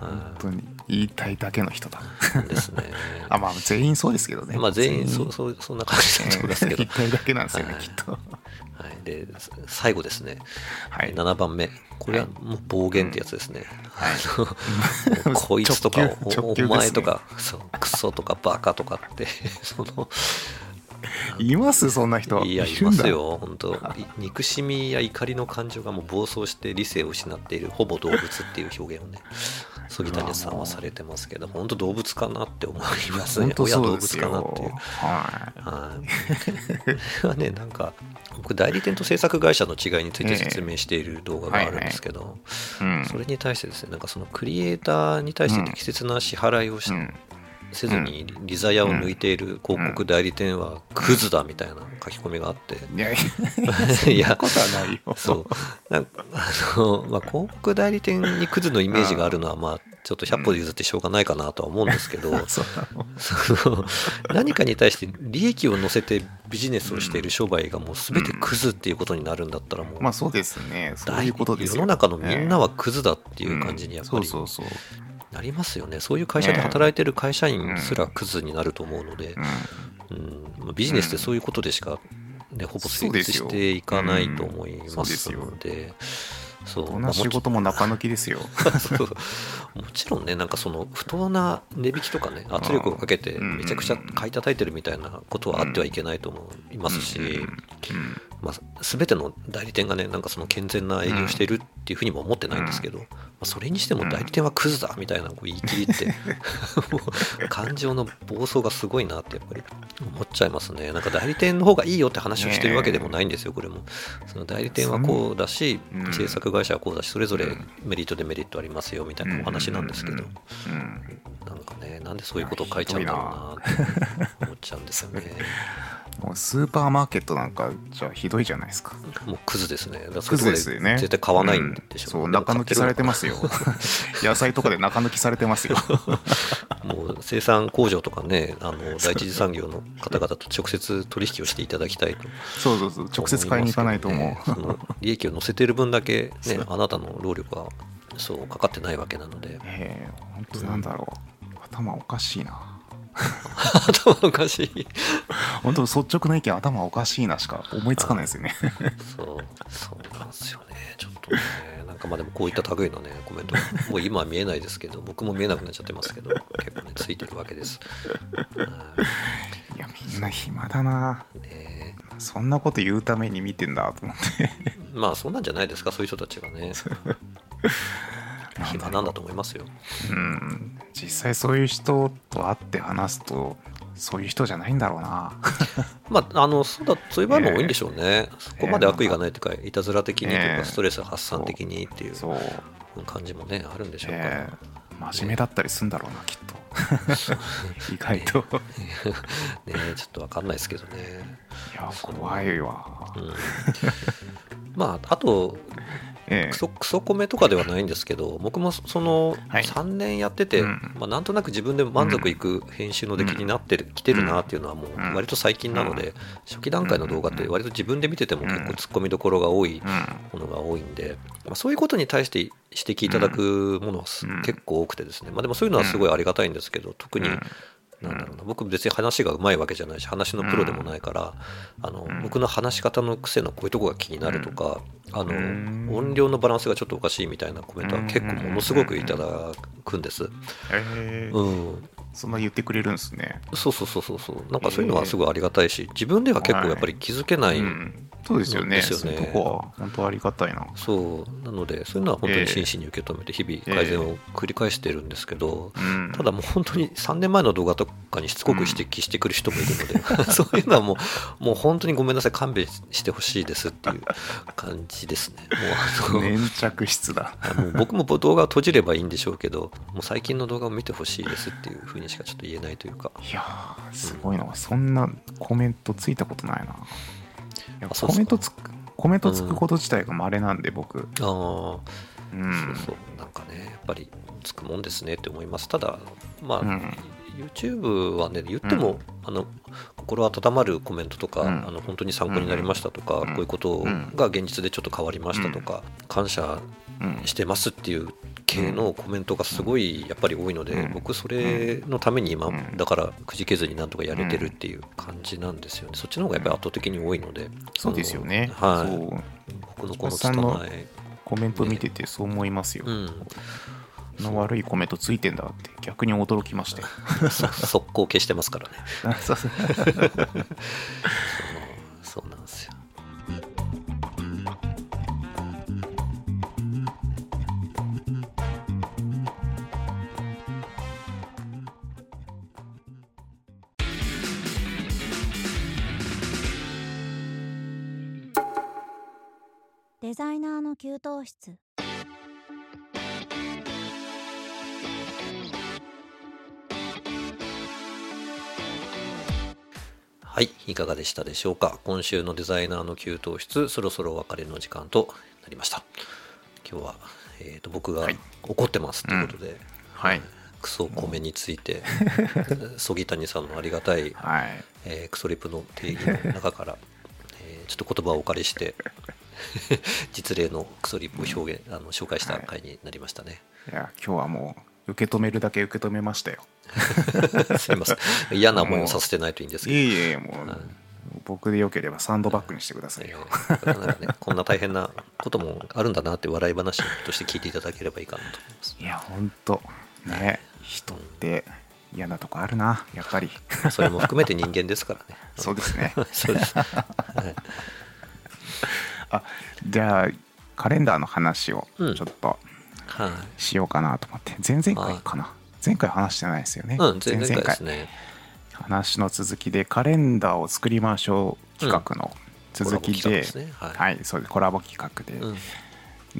Speaker 1: 本当に言いたいだけの人だ。
Speaker 2: はですね。
Speaker 1: あまあ全員そうですけどね。
Speaker 2: まあ全員そうそうそんな感じだと思いますけど。
Speaker 1: 言いたいだけなんですよね
Speaker 2: はい。
Speaker 1: きっと。
Speaker 2: はい、で最後ですね、
Speaker 1: はい。
Speaker 2: 7番目。これはもう暴言ってやつですね、
Speaker 1: はい。
Speaker 2: こいつとかお前とかそうクソとかバカとかって その
Speaker 1: いますそんな人。
Speaker 2: いやいますよ本当。い憎しみや怒りの感情がもう暴走して理性を失っているほぼ動物っていう表現をね 杉谷さんはされてますけど本当動物かなって思いますね親動物かなっていう。
Speaker 1: よはい。
Speaker 2: は ね、なんか、僕、代理店と制作会社の違いについて説明している動画があるんですけど、
Speaker 1: うん。
Speaker 2: それに対してですね、なんかそのクリエイターに対して適切な支払いをし、
Speaker 1: うん
Speaker 2: せずにリザヤを抜いている広告代理店はクズだみたいな書き込みがあって、
Speaker 1: いやい
Speaker 2: いや
Speaker 1: なことはないよ。
Speaker 2: そう。なんかあの、まあ、広告代理店にクズのイメージがあるのは、まあ、ちょっと100歩譲ってしょうがないかなとは思うんですけど、
Speaker 1: そうなの。
Speaker 2: その何かに対して利益を乗せてビジネスをしている商売がもう全てクズっていうことになるんだったらもう、
Speaker 1: まあそうですね。そう
Speaker 2: 大
Speaker 1: いうことですよ
Speaker 2: 世の中のみんなはクズだっていう感じにやっぱり
Speaker 1: そうそうそう
Speaker 2: なりますよね。そういう会社で働いてる会社員すらクズになると思うので、
Speaker 1: うん。
Speaker 2: うん。まあビジネスってそういうことでしか、ね、ほぼ成立していかないと思いますので、そう。
Speaker 1: どんな仕事も中抜きですよ。
Speaker 2: もちろんね、なんかその不当な値引きとかね、圧力をかけて
Speaker 1: うん。
Speaker 2: めちゃくちゃ買い叩いてるみたいなことはあってはいけないと思いますし、
Speaker 1: うん
Speaker 2: まあ、全ての代理店がね、なんかその健全な営業をしているっっていうふうにも思ってないんですけど、まあ、それにしても代理店はクズだみたいなこう言い切りって 感情の暴走がすごいなってやっぱり思っちゃいますね。なんか代理店の方がいいよって話をしてるわけでもないんですよこれも。その代理店はこうだし制作会社はこうだしそれぞれ
Speaker 1: うん。
Speaker 2: メリットデメリットありますよみたいなお話なんですけどなんかねなんでそういうことを書いちゃうんだろうなって思っちゃうんですよね。
Speaker 1: もうスーパーマーケットなんかじゃあひどいじゃないですか。
Speaker 2: もうクズですね。
Speaker 1: クズですよね。
Speaker 2: 絶対買わないんでしょ。
Speaker 1: うん。そう中抜きされてますよ。野菜とかで中抜きされてますよ。
Speaker 2: もう生産工場とかね、あの第一次産業の方々と直接取引をしていただきたいと
Speaker 1: そうそうそう。直接買いに行かないと思う、
Speaker 2: その利益を乗せてる分だけ、ね、あなたの労力はそうかかってないわけなので、
Speaker 1: ええ本当なんだろう、頭おかしいな
Speaker 2: 頭おかしい。
Speaker 1: 本当率直な意見頭おかしいなしか思いつかないですよね
Speaker 2: そう、そうなんですよね。ちょっとね、なんかまあでもこういった類のね、コメント、もう今は見えないですけど、僕も見えなくなっちゃってますけど、結構ね、ついてるわけです。はい
Speaker 1: やみんな暇だない
Speaker 2: ね
Speaker 1: そんなこと言うために見てんだと思って
Speaker 2: まあそうなんじゃないですか、そういう人たちがね。暇なんだと思いますよ。
Speaker 1: うん。実際そういう人と会って話すとそういう人じゃないんだろうな。
Speaker 2: まあ、あのそうだそういう場合も多いんでしょうね、そこまで悪意がないというか、いたずら的にと
Speaker 1: ええ
Speaker 2: か、ストレス発散的にっていう感じもね、あるんでしょうか。ら、
Speaker 1: ええ。真面目だったりするんだろうなきっと。意外と。
Speaker 2: ね、ちょっと分かんないですけどね。
Speaker 1: いや怖いわ。
Speaker 2: うん。まあ、あと
Speaker 1: ええ。
Speaker 2: クソ、クソコメとかではないんですけど、僕もその
Speaker 1: はい。
Speaker 2: 3年やってて、
Speaker 1: うん。
Speaker 2: まあ、なんとなく自分で満足いく編集の出来になってる、きてるなっていうのはも
Speaker 1: う
Speaker 2: 割と最近なので、
Speaker 1: う
Speaker 2: 初期段階の動画って割と自分で見てても結構
Speaker 1: うん
Speaker 2: 突っ込みどころが多い
Speaker 1: うん。
Speaker 2: ものが多いんで、まあ、そういうことに対して指摘いただくものは結構多くてですね、まあ、でもそういうのはすごいありがたいんですけど特に
Speaker 1: うん
Speaker 2: なんだろうな。僕別に話がうまいわけじゃないし話のプロでもないからあの
Speaker 1: うん。
Speaker 2: 僕の話し方の癖のこういうとこが気になるとかあの
Speaker 1: うん。
Speaker 2: 音量のバランスがちょっとおかしいみたいなコメントは結構ものすごくいただくんです。
Speaker 1: ええ
Speaker 2: うん。
Speaker 1: そんな言ってくれるんですね。
Speaker 2: そうそうそうそうそう。なんかそういうのはすごいありがたいし自分では結構やっぱり気づけない、
Speaker 1: うんそうですよね。
Speaker 2: ですよね。
Speaker 1: そこは本当ありがたいな。
Speaker 2: そう。なのでそういうのは本当に真摯に受け止めて日々改善を繰り返してるんですけど、
Speaker 1: うん。
Speaker 2: ただもう本当に3年前の動画とかにしつこく指摘してくる人もいるので、そういうのはもうもう本当にごめんなさい勘弁してほしいですっていう感じですね。もうあの
Speaker 1: 粘着質だ。
Speaker 2: あもう僕も動画を閉じればいいんでしょうけどもう最近の動画を見てほしいですっていうふうにしかちょっと言えないというか。
Speaker 1: いやーすごいな。そんなコメントついたことないな。いや
Speaker 2: っすか。
Speaker 1: コメントつくコメントつくこと自体が稀なんで僕。
Speaker 2: ああ。
Speaker 1: うん。
Speaker 2: そうそう。なんかねやっぱりつくもんですねって思います。ただまあ、
Speaker 1: うん。
Speaker 2: YouTube はね言っても、あの心温まるコメントとか、
Speaker 1: うん。
Speaker 2: あの本当に参考になりましたとか、
Speaker 1: うん。
Speaker 2: こういうことが現実でちょっと変わりましたとか、感謝
Speaker 1: うん
Speaker 2: してますっていう系のコメントがすごいやっぱり多いので、
Speaker 1: うん。
Speaker 2: 僕それのために今、
Speaker 1: うん。
Speaker 2: だからくじけずになんとかやれてるっていう感じなんですよね。そっちの方がやっぱり圧倒的に多いので、
Speaker 1: そうですよね。
Speaker 2: はい。僕のこの拙い
Speaker 1: コメント見ててそう思いますよ、
Speaker 2: うん。
Speaker 1: こんな悪いコメントついてんだって逆に驚きましたよ。
Speaker 2: そ速攻消してますからね はい、いかがでしたでしょうか？今週のデザイナーの給湯室、そろそろお別れの時間となりました。今日は、えー、と僕が
Speaker 1: はい。
Speaker 2: 怒ってますということで、
Speaker 1: はい。
Speaker 2: クソ米について、曽木谷さんのありがたい、
Speaker 1: はい。
Speaker 2: えークソリプの定義の中から、えーちょっと言葉をお借りして、実例のクソリップを表現あの紹介した回になりましたね。
Speaker 1: いや今日はもう受け止めるだけ受け止めましたよ
Speaker 2: すいません。嫌な思いをさせてないといいんですけど。
Speaker 1: いえいえもう、
Speaker 2: はい。
Speaker 1: 僕でよければサンドバッグにしてください
Speaker 2: え
Speaker 1: よ、
Speaker 2: ーなんかね、こんな大変なこともあるんだなって笑い話として聞いていただければいいかなと思います。
Speaker 1: いやほんと。ね人って嫌なとこあるなやっぱり。
Speaker 2: それも含めて人間ですからね。
Speaker 1: そうですね。
Speaker 2: そうです。はい。
Speaker 1: あじゃあカレンダーの話を
Speaker 2: うん。
Speaker 1: ちょっと
Speaker 2: はい。
Speaker 1: しようかなと思って、前々回かな前回話してないですよね、
Speaker 2: うん前々回。ですね。
Speaker 1: 話の続きでカレンダーを作りましょう企画の。続きで,、
Speaker 2: はい。
Speaker 1: はいそうコラボ企画で、
Speaker 2: う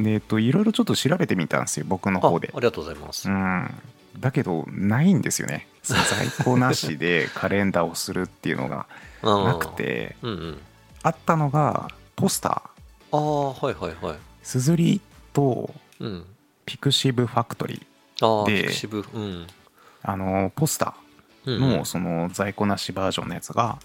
Speaker 2: ん。
Speaker 1: でえっといろいろちょっと調べてみたんですよ僕の
Speaker 2: あ
Speaker 1: 方で。
Speaker 2: ありがとうございます。
Speaker 1: うん。だけどないんですよね。在庫なしで カレンダーをするっていうのがなくて。
Speaker 2: うんうん。
Speaker 1: あったのがポスター。
Speaker 2: ああはいはいはい。
Speaker 1: すずりと
Speaker 2: うん。
Speaker 1: ピクシブファクトリー。
Speaker 2: ああ
Speaker 1: で
Speaker 2: うん。
Speaker 1: あのポスタ
Speaker 2: うん。
Speaker 1: ーのその在庫なしバージョンのやつが
Speaker 2: は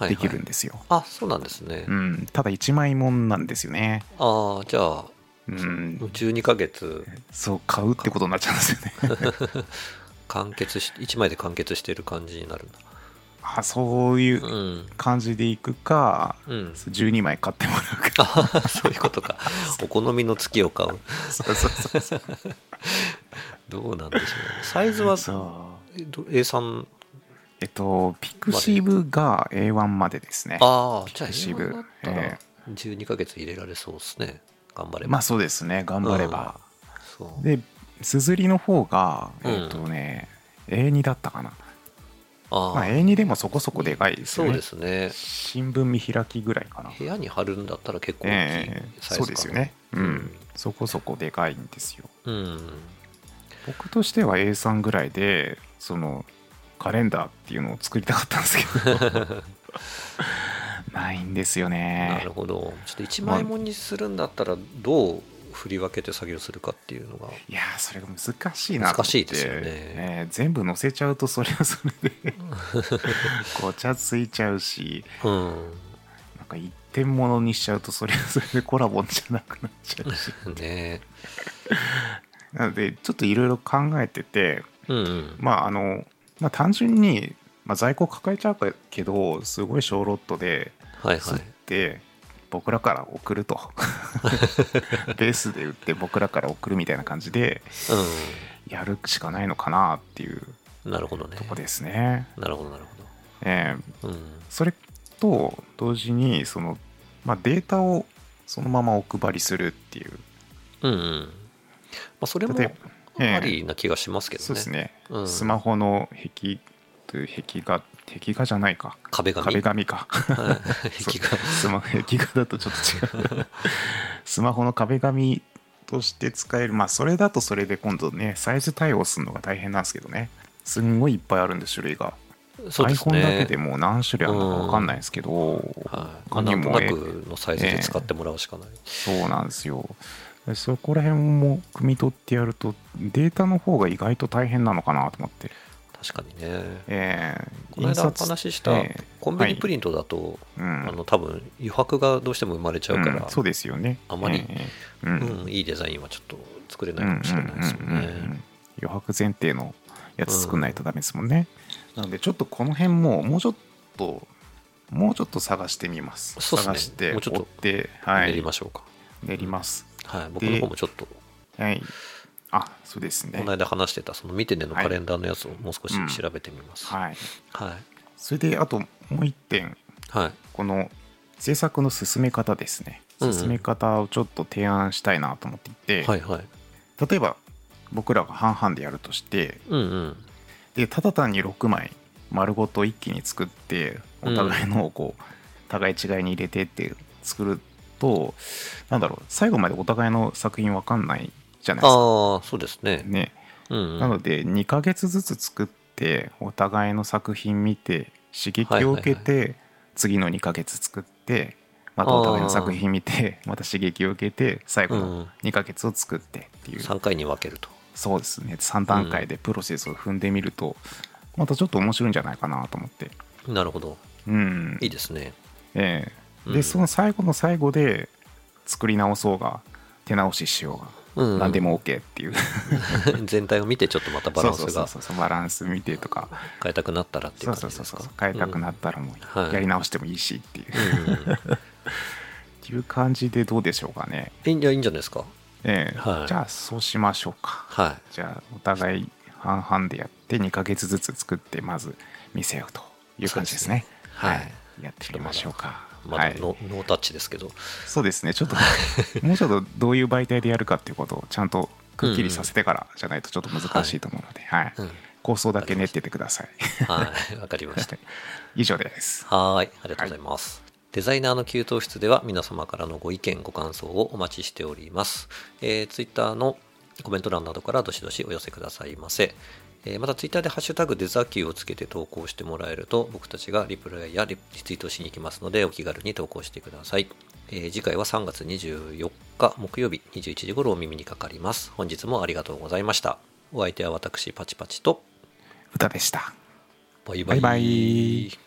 Speaker 2: いはい。
Speaker 1: できるんですよ、
Speaker 2: あそうなんですね。
Speaker 1: うん、ただ1枚もんなんですよね。
Speaker 2: ああじゃあ
Speaker 1: うん。
Speaker 2: 12ヶ月。
Speaker 1: そう買うってことになっちゃうんですよね。
Speaker 2: 完結し1枚で完結してる感じになるんだ。
Speaker 1: あそういううん。感じでいくか、
Speaker 2: うん。
Speaker 1: 12枚買ってもらうか。
Speaker 2: あそういうことか。お好みの月を買う。
Speaker 1: そうそうそうそう
Speaker 2: どうなんでしょうね。サイズは
Speaker 1: そう
Speaker 2: えど A3
Speaker 1: えっとピクシブが A1 までですね。
Speaker 2: ああじゃあ
Speaker 1: ピクシブ。
Speaker 2: A1 だったら
Speaker 1: え
Speaker 2: 12ヶ月入れられそうですね。頑張れば。
Speaker 1: まあそうですね。頑張れば、
Speaker 2: そう。
Speaker 1: ですずりの方が
Speaker 2: うん。
Speaker 1: えっとね、A2 だったかな。
Speaker 2: ああ、
Speaker 1: まあ A2 でもそこそこでかいですよね。
Speaker 2: そうですね。
Speaker 1: 新聞見開きぐらいかな。
Speaker 2: 部屋に貼るんだったら結構大きい
Speaker 1: ええ
Speaker 2: サイズかな。
Speaker 1: そうですよね。うん、そこそこでかいんですよ。
Speaker 2: うん
Speaker 1: 僕としては A3 ぐらいでそのカレンダーっていうのを作りたかったんですけど。ないんですよ
Speaker 2: な
Speaker 1: ね
Speaker 2: るほど。ちょっと1枚もんにするんだったらどう振り分けて作業するかっていうのが。
Speaker 1: いやーそれが難しいな
Speaker 2: 難しいですよね。
Speaker 1: えー全部載せちゃうとそれはそれで。ごちゃついちゃうし。
Speaker 2: うん。
Speaker 1: なんか一点物にしちゃうとそれはそれでコラボじゃなくなっちゃうし。
Speaker 2: ね
Speaker 1: なのでちょっといろいろ考えてて
Speaker 2: うんうん。
Speaker 1: まああの、まあ、単純に、まあ、在庫抱えちゃうけどすごい小ロットで吸っ
Speaker 2: はい。はい
Speaker 1: て僕らから送ると。ベースで売って僕らから送るみたいな感じでやるしかないのかなっていう
Speaker 2: うんなるほどね。
Speaker 1: とこですね。
Speaker 2: なるほどなるほ
Speaker 1: えー
Speaker 2: どうん。
Speaker 1: それと同時にその、まあ、データをそのままお配りするっていう
Speaker 2: うんうんまあそれもありな気がしますけどね。
Speaker 1: そうですね、
Speaker 2: うん。
Speaker 1: スマホの壁という壁画壁画じゃないか。
Speaker 2: 壁紙。
Speaker 1: 壁紙か。
Speaker 2: はい。壁画。
Speaker 1: スマホ壁画だとちょっと違う。スマホの壁紙として使える。まあそれだとそれで今度ねサイズ対応するのが大変なんですけどね。すんごいいっぱいあるんです種類が、
Speaker 2: そうです
Speaker 1: iPhone だけ
Speaker 2: ね
Speaker 1: でもう何種類あるのか分かんないですけど、
Speaker 2: はい、
Speaker 1: 他にも
Speaker 2: なんとなくのサイズで使ってもらうしかない、
Speaker 1: そうなんですよ。でそこら辺も汲み取ってやるとデータの方が意外と大変なのかなと思って。
Speaker 2: 確かにね。
Speaker 1: えー
Speaker 2: この間お話しした
Speaker 1: えー
Speaker 2: コンビニプリントだと、
Speaker 1: うん。
Speaker 2: あの多分余白がどうしても生まれちゃうから、
Speaker 1: うんそうですよね。
Speaker 2: あまり
Speaker 1: えーうん。
Speaker 2: うんいいデザインはちょっと作れないかもしれないですよ
Speaker 1: うんうんうんうん。
Speaker 2: ね。
Speaker 1: 余白前提のやつ作んないとダメですもんね、なのでちょっとこの辺ももうちょっともうちょっと探してみます。
Speaker 2: ね。
Speaker 1: 探して
Speaker 2: もうちょっと練りましょうか。
Speaker 1: 練ります
Speaker 2: はい、僕の方もちょっと、
Speaker 1: はいあそうですね
Speaker 2: この間話してた、その見てねのカレンダーのやつをもう少し調べてみます。はい。
Speaker 1: はい
Speaker 2: はい。
Speaker 1: それであともう一点
Speaker 2: はい。
Speaker 1: この制作の進め方ですね
Speaker 2: うんうん
Speaker 1: 進め方をちょっと提案したいなと思っていて、
Speaker 2: はい。はい。
Speaker 1: 例えば僕らが半々でやるとして
Speaker 2: うんうん。
Speaker 1: でただ単に6枚丸ごと一気に作ってお互いのをこう、互い違いに入れてって作るとなんだろう最後までお互いの作品わかんないじゃないですか。
Speaker 2: ああ、そうですね。
Speaker 1: ね、
Speaker 2: うん、う。
Speaker 1: なんので2ヶ月ずつ作ってお互いの作品見て刺激を受けて、次の2ヶ月作ってまたお互いの作品見てまた刺激を受けて最後
Speaker 2: うん
Speaker 1: の2ヶ月を作ってっていう、
Speaker 2: 3回に分けると。
Speaker 1: そうですね3段階でプロセスを踏んでみると、またちょっと面白いんじゃないかなと思って
Speaker 2: なるほど。
Speaker 1: うん
Speaker 2: いいですね。
Speaker 1: ええ
Speaker 2: うん。
Speaker 1: でその最後の最後で作り直そうが手直ししようが、
Speaker 2: うん。
Speaker 1: 何でも OK っていう。
Speaker 2: 全体を見てちょっとまたバランスが。
Speaker 1: そうそうそうそうバランス見てとか。
Speaker 2: 変えたくなったらっていう
Speaker 1: そうそうそう
Speaker 2: 感じですか。
Speaker 1: そう変えたくなったらも
Speaker 2: う
Speaker 1: やり直してもいいしっていう、
Speaker 2: うん
Speaker 1: っていう感じでどうでしょうかね、
Speaker 2: いいんじゃいいんじゃないですか？
Speaker 1: ええ。
Speaker 2: はい。
Speaker 1: じゃあそうしましょうか。
Speaker 2: は
Speaker 1: じゃあお互い半々でやって2ヶ月ずつ作ってまず見せようという感じですね。
Speaker 2: ね。はい。
Speaker 1: やってみましょうか
Speaker 2: まだ
Speaker 1: はい。
Speaker 2: ノ,、ノータッチですけど。
Speaker 1: そうですね。ちょっと もうちょっとどういう媒体でやるかっていうことをちゃんとくっきりさせてからじゃないとちょっと難しいと思うので、はい。
Speaker 2: うん
Speaker 1: 構想だけ練っててください。
Speaker 2: はい。わかりました。
Speaker 1: 以上です。
Speaker 2: はい。ありがとうございます、デザイナーの給湯室では皆様からのご意見ご感想をお待ちしております、えー、ツイッターのコメント欄などからどしどしお寄せくださいませえーまたツイッターでハッシュタグデザキューをつけて投稿してもらえると僕たちがリプライやリツイートしに行きますのでお気軽に投稿してください、えー次回は3月24日木曜日21時頃お耳にかかります。本日もありがとうございました。お相手は私パチパチと
Speaker 1: 歌でした。
Speaker 2: バイバイ。
Speaker 1: バイバイ